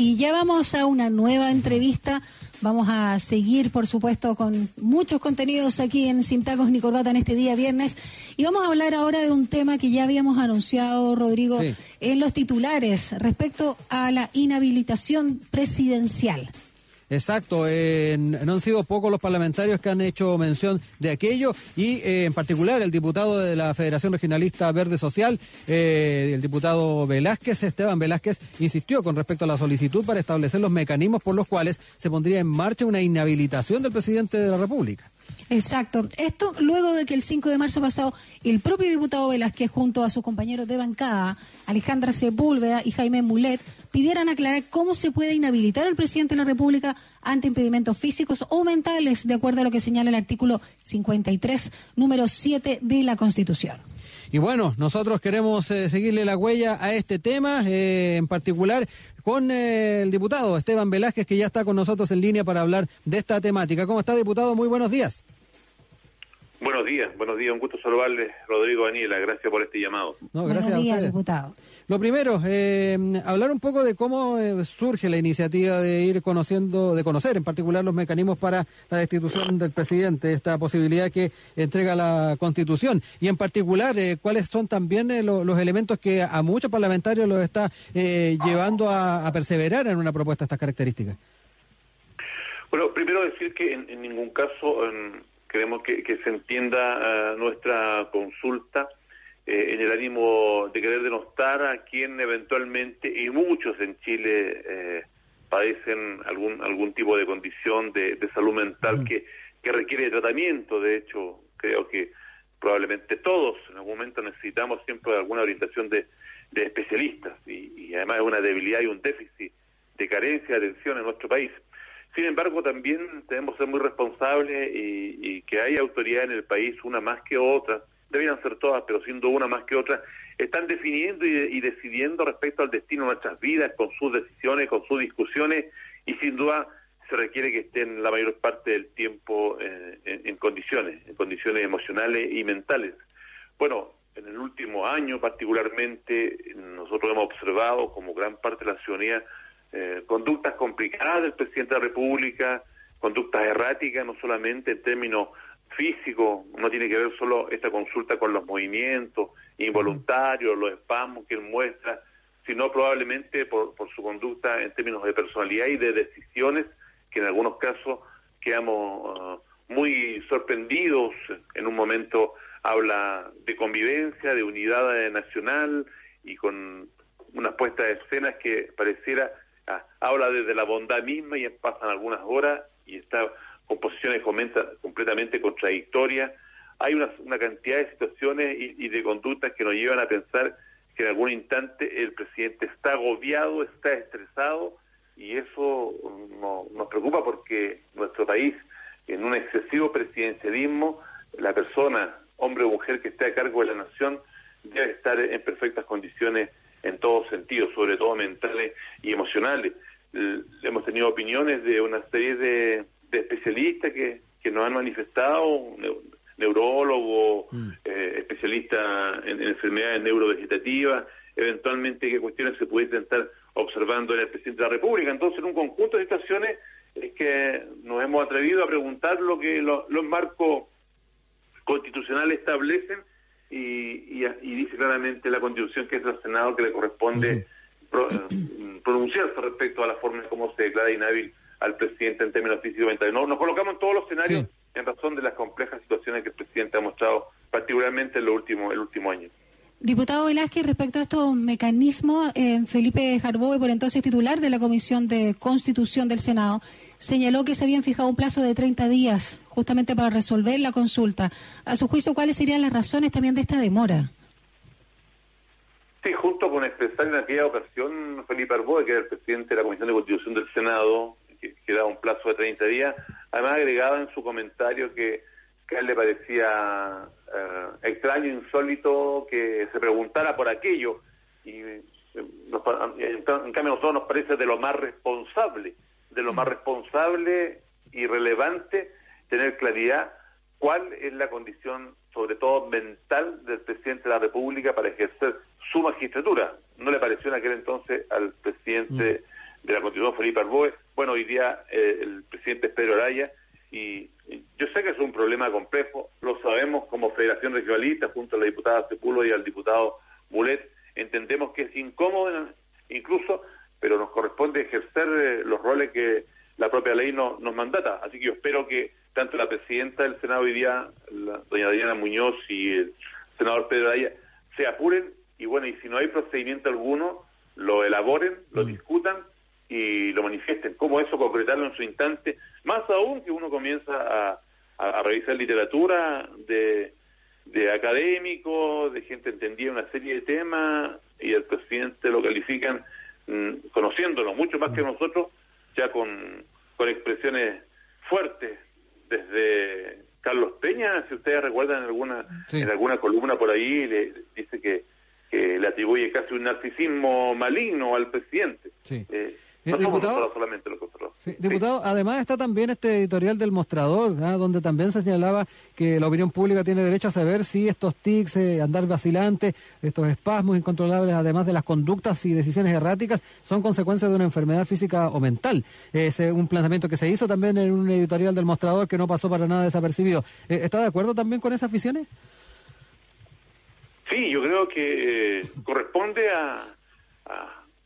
y ya vamos a una nueva entrevista. Vamos a seguir, por supuesto, con muchos contenidos aquí en Sin Tacos ni Corbata en este día viernes. Y vamos a hablar ahora de un tema que ya habíamos anunciado, Rodrigo, en los titulares respecto a la inhabilitación presidencial. Exacto, no han sido pocos los parlamentarios que han hecho mención de aquello y eh, en particular el diputado de la Federación Regionalista Verde Social, eh, el diputado Velázquez, Esteban Velázquez, insistió con respecto a la solicitud para establecer los mecanismos por los cuales se pondría en marcha una inhabilitación del presidente de la República. Exacto. Esto luego de que el 5 de marzo pasado el propio diputado Velázquez junto a sus compañeros de bancada, Alejandra Sepúlveda y Jaime Mulet, pidieran aclarar cómo se puede inhabilitar al presidente de la República ante impedimentos físicos o mentales, de acuerdo a lo que señala el artículo 53, número 7 de la Constitución. Y bueno, nosotros queremos eh, seguirle la huella a este tema, eh, en particular con eh, el diputado Esteban Velázquez, que ya está con nosotros en línea para hablar de esta temática. ¿Cómo está, diputado? Muy buenos días. Buenos días, buenos días, un gusto saludarles, Rodrigo Daniela, gracias por este llamado. No, gracias buenos días, diputado. Lo primero, eh, hablar un poco de cómo eh, surge la iniciativa de ir conociendo, de conocer en particular los mecanismos para la destitución del presidente, esta posibilidad que entrega la Constitución, y en particular, eh, cuáles son también los elementos que a muchos parlamentarios los está llevando a, perseverar en una propuesta de estas características. Bueno, primero decir que en, ningún caso queremos que, se entienda eh, nuestra consulta eh, en el ánimo de querer denostar a quien eventualmente, y muchos en Chile, eh, padecen algún algún tipo de condición de, salud mental que, que requiere tratamiento. De hecho, creo que probablemente todos en algún momento necesitamos siempre alguna orientación de, de especialistas y, y además una debilidad y un déficit de carencia de atención en nuestro país. Sin embargo, también tenemos que ser muy responsables y, que hay autoridades en el país, una más que otra, deberían ser todas, pero siendo una más que otra, están definiendo y, decidiendo respecto al destino de nuestras vidas, con sus decisiones, con sus discusiones, y sin duda se requiere que estén la mayor parte del tiempo eh, en, condiciones, en condiciones emocionales y mentales. Bueno, en el último año particularmente, nosotros hemos observado como gran parte de la ciudadanía eh, conductas complicadas del presidente de la República, conductas erráticas, no solamente en términos físicos, no tiene que ver solo esta consulta con los movimientos involuntarios, los espasmos que él muestra, sino probablemente por, su conducta en términos de personalidad y de decisiones que en algunos casos quedamos uh, muy sorprendidos. En un momento habla de convivencia, de unidad nacional y con una puesta de escenas que pareciera habla desde la bondad misma y pasan algunas horas y está con posiciones completamente contradictorias. Hay una, una cantidad de situaciones y, de conductas que nos llevan a pensar que en algún instante el presidente está agobiado, está estresado y eso nos preocupa porque nuestro país, en un excesivo presidencialismo, la persona, hombre o mujer que esté a cargo de la nación, debe estar en perfectas condiciones en todos sentidos, sobre todo mentales y emocionales. hemos tenido opiniones de una serie de, especialistas que, que nos han manifestado, neurólogo, mm. eh, especialista en, enfermedades neurovegetativas, eventualmente qué cuestiones se pueden estar observando en el presidente de la República. Entonces, en un conjunto de situaciones es que nos hemos atrevido a preguntar lo que los marcos constitucionales establecen y, y, dice claramente la Constitución que es al Senado que le corresponde eh, pronunciarse respecto a la forma en cómo se declara inhábil al presidente en términos físicos. No, nos colocamos en todos los escenarios en razón de las complejas situaciones que el presidente ha mostrado, particularmente en lo último, el último año. Diputado Velázquez, respecto a estos mecanismos, eh, Felipe Jarboe, por entonces titular de la Comisión de Constitución del Senado, señaló que se habían fijado un plazo de 30 días justamente para resolver la consulta. A su juicio, ¿cuáles serían las razones también de esta demora? Sí, junto con expresar en aquella ocasión Felipe Arboe, que era el presidente de la Comisión de Constitución del Senado, que, que daba un plazo de 30 días, además agregaba en su comentario que que a él le parecía eh, extraño, insólito que se preguntara por aquello. Y eh, en, cambio a nosotros nos parece de lo más responsable, de lo más mm. responsable y relevante tener claridad cuál es la condición, sobre todo mental, del presidente de la República para ejercer su magistratura. No le pareció en aquel entonces al presidente de la Constitución Felipe Arboe. Bueno, hoy día eh, el presidente es Pedro Araya y yo sé que es un problema complejo, lo sabemos como Federación Regionalista, junto a la diputada Sepulo y al diputado Mulet, entendemos que es incómodo incluso, pero nos corresponde ejercer eh, los roles que la propia ley no, nos mandata. Así que yo espero que tanto la presidenta del Senado hoy día, la, doña Diana Muñoz y el senador Pedro Araya, se apuren y bueno, y si no hay procedimiento alguno, lo elaboren, lo mm. discutan y lo manifiesten. ¿Cómo eso concretarlo en su instante? Más aún que uno comienza a, revisar literatura de, de académicos, de gente entendida en una serie de temas y el presidente lo califican mm, conociéndolo mucho más que mm. nosotros, ya con, con expresiones fuertes desde Carlos Peña, si ustedes recuerdan en alguna en alguna columna por ahí le dice que, que le atribuye casi un narcisismo maligno al presidente. Sí. Eh, eh, diputado, solamente diputado, además está también este editorial del mostrador, ¿ah? donde también se señalaba que la opinión pública tiene derecho a saber si estos tics, eh, andar vacilante, estos espasmos incontrolables, además de las conductas y decisiones erráticas, son consecuencias de una enfermedad física o mental. Es un planteamiento que se hizo también en un editorial del mostrador que no pasó para nada desapercibido. Eh, ¿Está de acuerdo también con esas visiones? Sí, yo creo que corresponde a,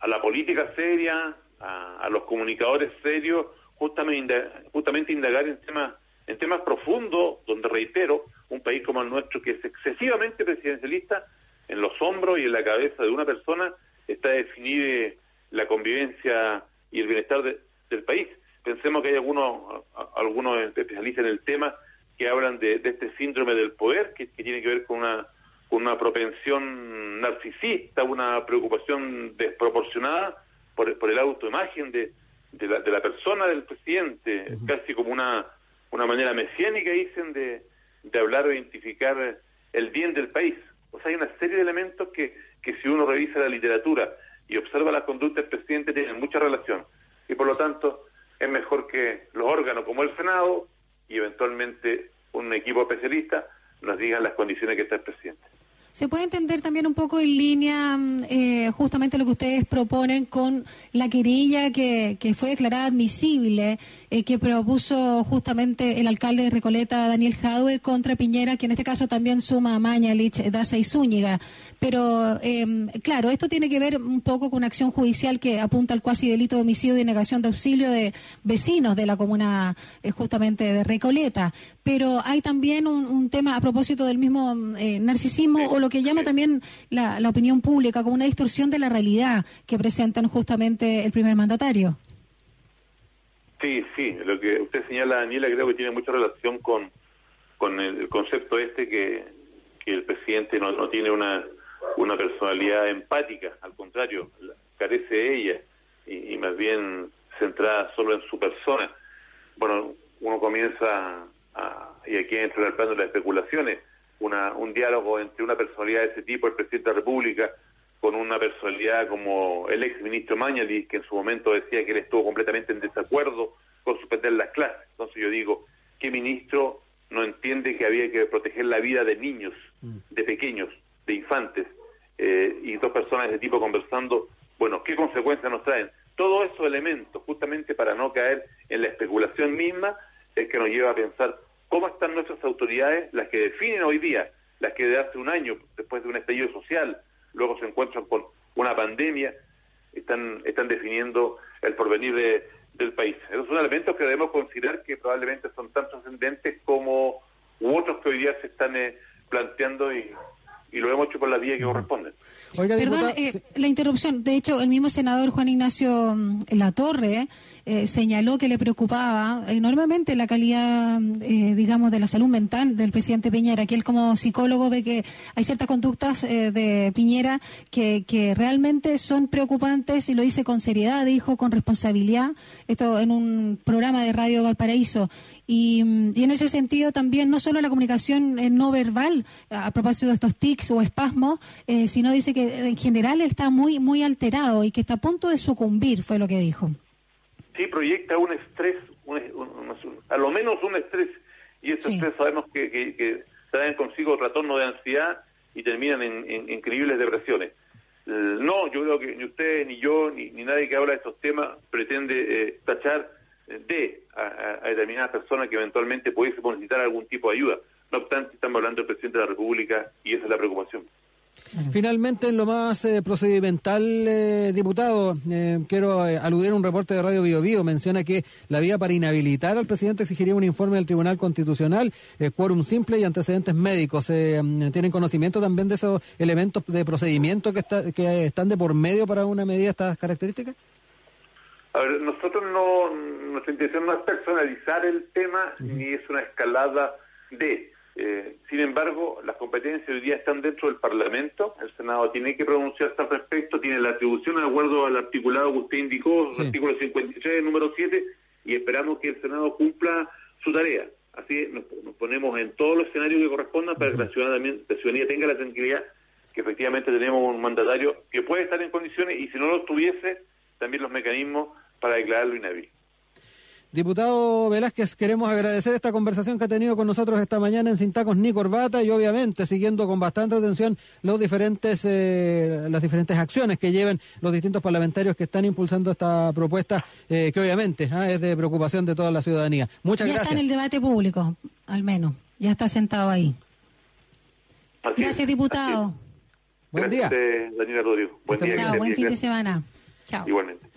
a la política seria, a, los comunicadores serios justamente, justamente indagar en temas, en temas profundos, donde reitero, un país como el nuestro que es excesivamente presidencialista, en los hombros y en la cabeza de una persona está definida la convivencia y el bienestar del país. Pensemos que hay algunos, algunos especialistas en el tema que hablan de, este síndrome del poder, que, tiene que ver con una, con una propensión narcisista, una preocupación desproporcionada por, por el autoimagen de, de, la, de la persona del presidente, casi como una, una manera mesiánica, dicen, de, de hablar o identificar el bien del país. O sea, hay una serie de elementos que, que si uno revisa la literatura y observa la conducta del presidente tienen mucha relación. Y por lo tanto, es mejor que los órganos como el Senado y eventualmente un equipo especialista nos digan las condiciones que está el presidente. ¿Se puede entender también un poco en línea mm, eh, justamente lo que ustedes proponen con la querella que, que fue declarada admisible, eh, que propuso justamente el alcalde de Recoleta, Daniel Jadue, contra Piñera, que en este caso también suma a Mañalich, Daza y Zúñiga? Pero, em, claro, esto tiene que ver un poco con una acción judicial que apunta al cuasi delito de homicidio y negación de auxilio de vecinos de la comuna eh, justamente de Recoleta. Pero hay también un, un tema a propósito del mismo narcisismo o lo que llama también la, opinión pública como una distorsión de la realidad que presentan justamente el primer mandatario. Sí, sí, lo que usted señala, Daniela, creo que tiene mucha relación con, con el concepto este que, que el presidente no, no tiene una, una personalidad empática, al contrario, carece de ella y, y, más bien centrada solo en su persona. Bueno, uno comienza, a, y aquí entra el plano de las especulaciones, una, un diálogo entre una personalidad de ese tipo, el presidente de la República, con una personalidad como el ex ministro Mañalich, que en su momento decía que él estuvo completamente en desacuerdo con suspender las clases. Entonces yo digo, ¿qué ministro no entiende que había que proteger la vida de niños, mm. de pequeños, de infantes, eh, y dos personas de ese tipo conversando? Bueno, ¿qué consecuencias nos traen? Todos esos elementos, justamente para no caer en la especulación misma, es que nos lleva a pensar cómo están nuestras autoridades, las que definen hoy día, las que de hace un año, después de un estallido social, luego se encuentran con una pandemia, están, están definiendo el porvenir del país. Esos son elementos que debemos considerar que probablemente son tan trascendentes como otros que hoy día se están eh, planteando y, y lo hemos hecho por la vía que corresponde. Perdón, eh, la interrupción. De hecho, el mismo senador Juan Ignacio mm, Latorre eh, señaló que le preocupaba enormemente la calidad, eh, digamos, de la salud mental del presidente Piñera, que él como psicólogo ve que hay ciertas conductas de Piñera que, realmente son preocupantes y lo dice con seriedad, dijo, con responsabilidad, esto en un programa de Radio Valparaíso. Y, en ese sentido también no solo la comunicación no verbal, a propósito de estos tics o espasmos, sino dice que en general está muy, muy alterado y que está a punto de sucumbir, fue lo que dijo. Sí, proyecta un estrés, a lo menos un estrés, y ese estrés sabemos que, que, traen consigo trastorno de ansiedad y terminan en, increíbles depresiones. no, yo creo que ni ustedes, ni yo, ni, nadie que habla de estos temas pretende tachar de a, determinadas personas que eventualmente pudiese necesitar algún tipo de ayuda. No obstante, estamos hablando del presidente de la República y esa es la preocupación. Finalmente, en lo más eh, procedimental, eh, diputado, eh, quiero aludir a un reporte de Radio Bio, Bio Menciona que la vía para inhabilitar al presidente exigiría un informe del Tribunal Constitucional, quórum simple y antecedentes médicos. ¿Tienen conocimiento también de esos elementos de procedimiento que, que están de por medio para una medida de estas características? A ver, nosotros no, nuestra intención no es personalizar el tema, ni es una escalada de. Eh, sin embargo, las competencias hoy día están dentro del Parlamento, el Senado tiene que pronunciarse al respecto, tiene la atribución de acuerdo al articulado que usted indicó, el artículo 53, número 7, y esperamos que el Senado cumpla su tarea. Así nos, ponemos en todos los escenarios que correspondan para que la ciudadanía, la ciudadanía tenga la tranquilidad que efectivamente tenemos un mandatario que puede estar en condiciones y si no lo tuviese, también los mecanismos para declararlo inhábil. Diputado Velázquez, queremos agradecer esta conversación que ha tenido con nosotros esta mañana en Sin Tacos ni Corbata y obviamente siguiendo con bastante atención los diferentes, eh, las diferentes acciones que lleven los distintos parlamentarios que están impulsando esta propuesta eh, que obviamente ah, es de preocupación de toda la ciudadanía. Muchas gracias. Ya está en el debate público, al menos. Ya está sentado ahí. gracias, diputado. Buen día. Daniela Rodrigo. Buen día. Chao, buen fin de semana. Chao. Igualmente.